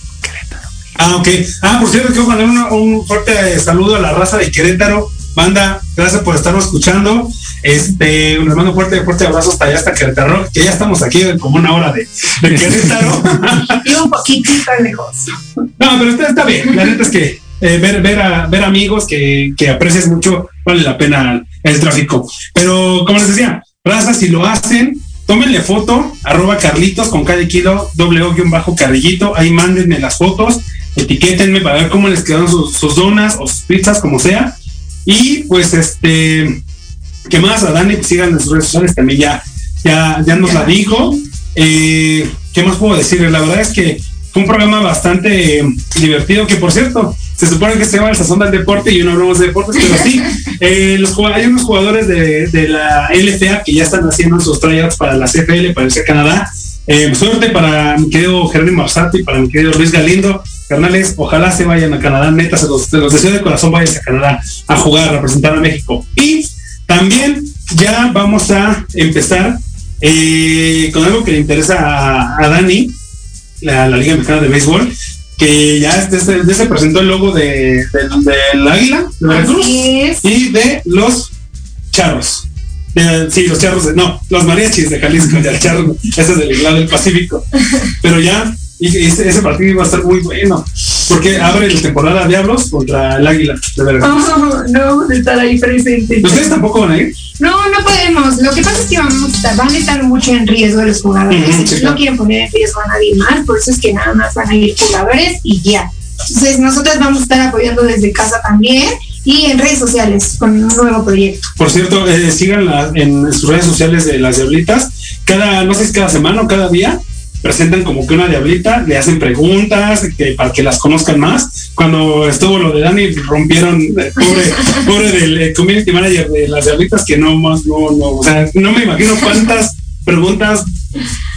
Ah, ok. Ah, por cierto, quiero mandar una- un fuerte saludo a la raza de Querétaro. Banda, gracias por estarnos escuchando. Este, les mando fuerte, fuerte abrazo hasta allá, hasta Querétaro, que ya estamos aquí como una hora de, de Querétaro. Y un poquitito lejos. No, pero está, está bien. La neta es que eh, ver, ver, a, ver amigos que, que aprecias mucho vale la pena el tráfico. Pero como les decía, raza, si lo hacen, tómenle foto, arroba carlitos con cada kilo, doble o guion bajo carrillito, ahí mándenme las fotos, etiquétenme para ver cómo les quedaron sus, sus donas o sus pizzas, como sea. Y pues este, ¿qué más? A Dani, sigan en sus redes sociales, también ya, ya, ya nos la dijo. Eh, ¿Qué más puedo decir? La verdad es que fue un programa bastante eh, divertido, que por cierto, se supone que se llama el Sazón del Deporte y no hablamos de deportes, pero sí, eh, los, hay unos jugadores de, de la LFA que ya están haciendo sus tryouts para la CFL, para irse a Canadá. Eh, suerte para mi querido Jerónimo Marzati y para mi querido Luis Galindo. Carnales, ojalá se vayan a Canadá, neta, se los, se los deseo de corazón, vayan a Canadá a jugar, a representar a México. Y también ya vamos a empezar eh, con algo que le interesa a, a Dani, la, la Liga Mexicana de Béisbol, que ya desde se presentó el logo de, del- del Águila de Veracruz y de los Charros. De- sí, los charros, de- no, los mariachis de Jalisco, ya el charro, ese es del lado del Pacífico. Pero ya, y ese, ese partido iba a estar muy bueno, porque abre la temporada Diablos contra el Águila de Veracruz. Oh, no vamos a estar ahí presentes. ¿Ustedes tampoco van a ir? No, no podemos. Lo que pasa es que vamos a estar, van a estar mucho en riesgo los jugadores. Sí, no quieren poner en riesgo a nadie más, por eso es que nada más van a ir jugadores y ya. Entonces, nosotros vamos a estar apoyando desde casa también y en redes sociales con un nuevo proyecto. Por cierto, eh, síganla en sus redes sociales de las Diablitas. Cada, no sé si cada semana o cada día, presentan como que una diablita, le hacen preguntas que, para que las conozcan más. Cuando estuvo lo de Dani, rompieron, eh, pobre, pobre del eh, community manager de las diablitas, que no más, no, no, o sea, no me imagino cuántas preguntas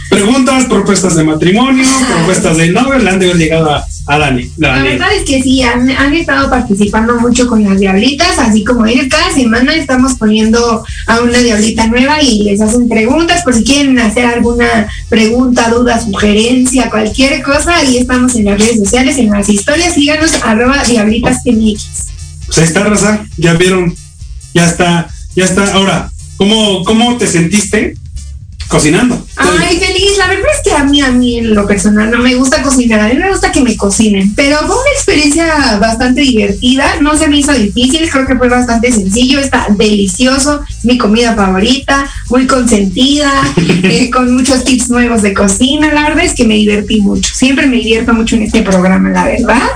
preguntas, propuestas de matrimonio, propuestas de novio, le han de haber llegado a, Dani, La verdad es que sí, han, estado participando mucho con las diablitas, así como ellos. Cada semana estamos poniendo a una diablita nueva y les hacen preguntas por si quieren hacer alguna pregunta, duda, sugerencia, cualquier cosa, ahí estamos en las redes sociales, en las historias, síganos arroba diablitas Pues ahí está, Raza, ya vieron, ya está, ya está. Ahora, ¿cómo, cómo te sentiste cocinando. Ay, feliz. La verdad es que a mí, a mí en lo personal no me gusta cocinar. A mí me gusta que me cocinen. Pero fue una experiencia bastante divertida. No se me hizo difícil. Creo que fue bastante sencillo. Está delicioso. Es mi comida favorita. Muy consentida. Eh, con muchos tips nuevos de cocina. La verdad es que me divertí mucho. Siempre me divierto mucho en este programa, la verdad.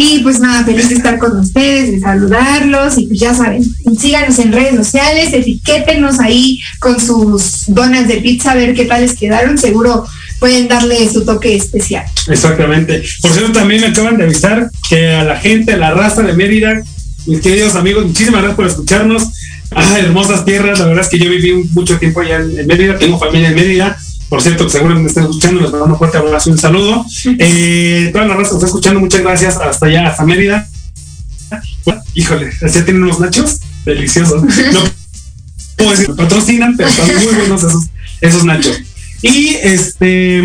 Y pues nada, feliz de estar con ustedes, de saludarlos y pues ya saben, síganos en redes sociales, etiquétenos ahí con sus donas de pizza a ver qué tal les quedaron, seguro pueden darle su toque especial. Exactamente. Por cierto, también me acaban de avisar que a la gente, a la raza de Mérida, mis queridos amigos, muchísimas gracias por escucharnos. Ah, hermosas tierras, la verdad es que yo viví mucho tiempo allá en Mérida, tengo familia en Mérida por cierto, que seguro me están escuchando, les mando un fuerte abrazo y un saludo. Eh, toda la raza que está escuchando, muchas gracias. Hasta allá, hasta Mérida. Híjole, ya tienen unos nachos deliciosos. No puedo decir, patrocinan, pero están muy buenos esos, esos nachos. Y este,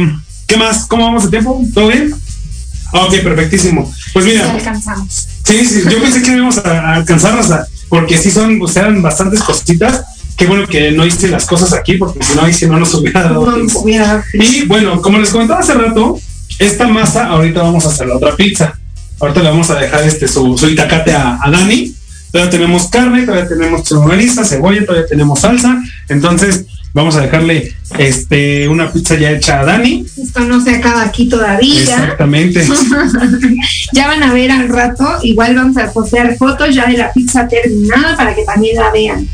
¿qué más? ¿Cómo vamos de tiempo? ¿Todo bien? Ok, perfectísimo. Pues mira. alcanzamos. Sí, sí, yo pensé que íbamos a, hasta, porque sí son, pues eran bastantes cositas qué bueno que no hice las cosas aquí, porque si no, ahí si no nos hubiera dado tiempo. Y bueno, como les comentaba hace rato, esta masa, ahorita vamos a hacer la otra pizza. Ahorita le vamos a dejar este su, su itacate a, Dani. Todavía tenemos carne, todavía tenemos chorizo, cebolla, todavía tenemos salsa. Entonces, vamos a dejarle este una pizza ya hecha a Dani. Esto no se acaba aquí todavía. Exactamente. ya van a ver al rato. Igual vamos a postear fotos ya de la pizza terminada para que también la vean.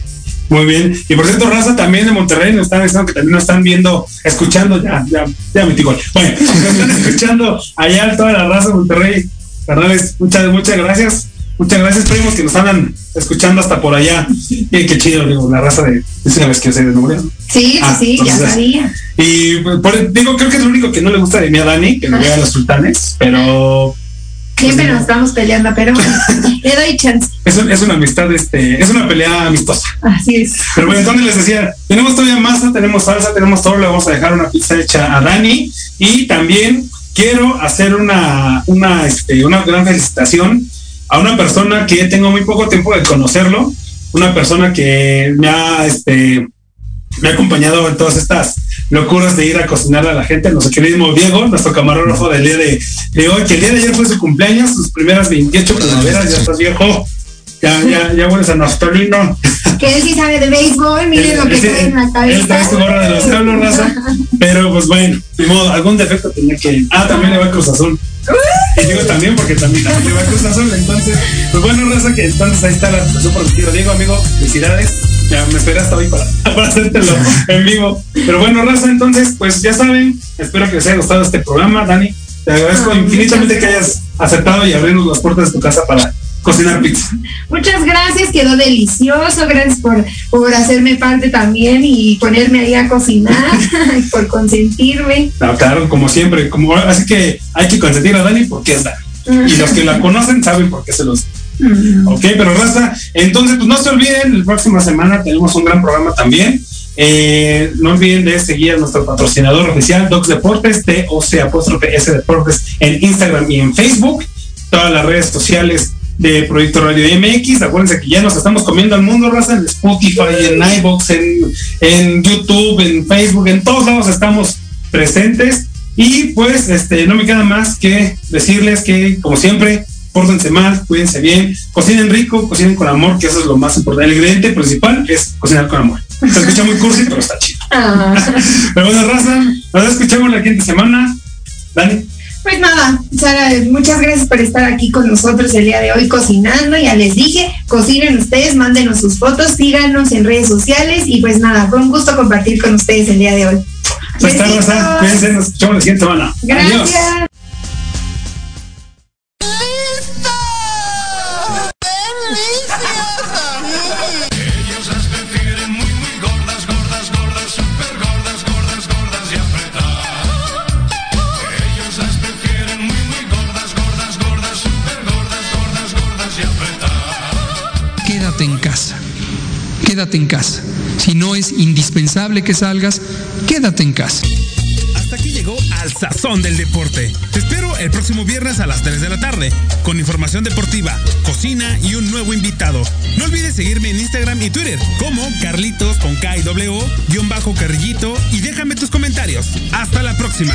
Muy bien. Y por cierto, Raza también de Monterrey nos están diciendo que también nos están viendo, escuchando, ya, ya, ya me Bueno, nos están escuchando allá toda la raza de Monterrey. Carnales, muchas, muchas gracias. Muchas gracias, primos, que nos andan escuchando hasta por allá. Y qué chido, digo, la raza de. ¿Sabes que soy de Nuevo Sí, ah, sí, ya sabía. Y digo, creo que es lo único que no le gusta de mí a Dani, que me vea a los sultanes, pero Siempre nos estamos peleando, pero le doy chance. Es, es, una amistad, este, es una pelea amistosa. Así es. Pero bueno, entonces les decía, tenemos todavía masa, tenemos salsa, tenemos todo, le vamos a dejar una pizza hecha a Dani y también quiero hacer una, una, este, una gran felicitación a una persona que tengo muy poco tiempo de conocerlo, una persona que me ha, este, me ha acompañado en todas estas locuras de ir a cocinar a la gente, nuestro querido Diego, nuestro camarógrafo del día de, hoy, que el día de ayer fue su cumpleaños, sus primeras 28 primaveras, ya estás viejo, ya, ya, ya vuelves a Nostolino. Que él sí sabe de béisbol, miren lo que trae en la cabeza. Él trae su gorra de los diablos, raza, pero pues bueno, de modo, algún defecto tenía que... Ah, también le va a Cruz Azul. Y digo también porque también, también le va a Cruz Azul, entonces, pues bueno, raza, que entonces ahí está la situación por Diego, amigo, felicidades ya me esperé hasta hoy para, para hacértelo en vivo. Pero bueno, Raza, entonces, pues ya saben, espero que les haya gustado este programa, Dani. Te agradezco ah, infinitamente que hayas aceptado y abrirnos las puertas de tu casa para cocinar pizza. Muchas gracias, quedó delicioso. Gracias por, por hacerme parte también y ponerme ahí a cocinar, por consentirme. claro, como siempre. Como, así que hay que consentir a Dani porque es Dani. Y los que la conocen saben por qué se los Ok, pero raza, entonces pues no se olviden, la próxima semana tenemos un gran programa también. Eh, no olviden de seguir a nuestro patrocinador oficial, Docs Deportes, T-O-C apóstrofe S Deportes, en Instagram y en Facebook, todas las redes sociales de Proyecto Radio MX. Acuérdense que ya nos estamos comiendo al mundo, raza, en Spotify, en iBox, en, en YouTube, en Facebook, en todos lados estamos presentes. Y pues este no me queda más que decirles que, como siempre, pórtense mal, cuídense bien, cocinen rico, cocinen con amor, que eso es lo más importante. El ingrediente principal es cocinar con amor. Se escucha muy cursi, pero está chido. Ah. pero bueno, raza, nos escuchamos la quinta semana. Dani. pues nada, Sara, muchas gracias por estar aquí con nosotros el día de hoy cocinando. Ya les dije, cocinen ustedes, mándenos sus fotos, síganos en redes sociales y pues nada, fue un gusto compartir con ustedes el día de hoy. Pues está, Rosa, cuídense, nos escuchamos la siguiente semana. Gracias. Indispensable que salgas, quédate en casa. Hasta aquí llegó Al Sazón del Deporte. Te espero el próximo viernes a las 3 de la tarde, con información deportiva, cocina y un nuevo invitado. No olvides seguirme en Instagram y Twitter como Carlitos con K y W, guion bajo carrillito y déjame tus comentarios. Hasta la próxima.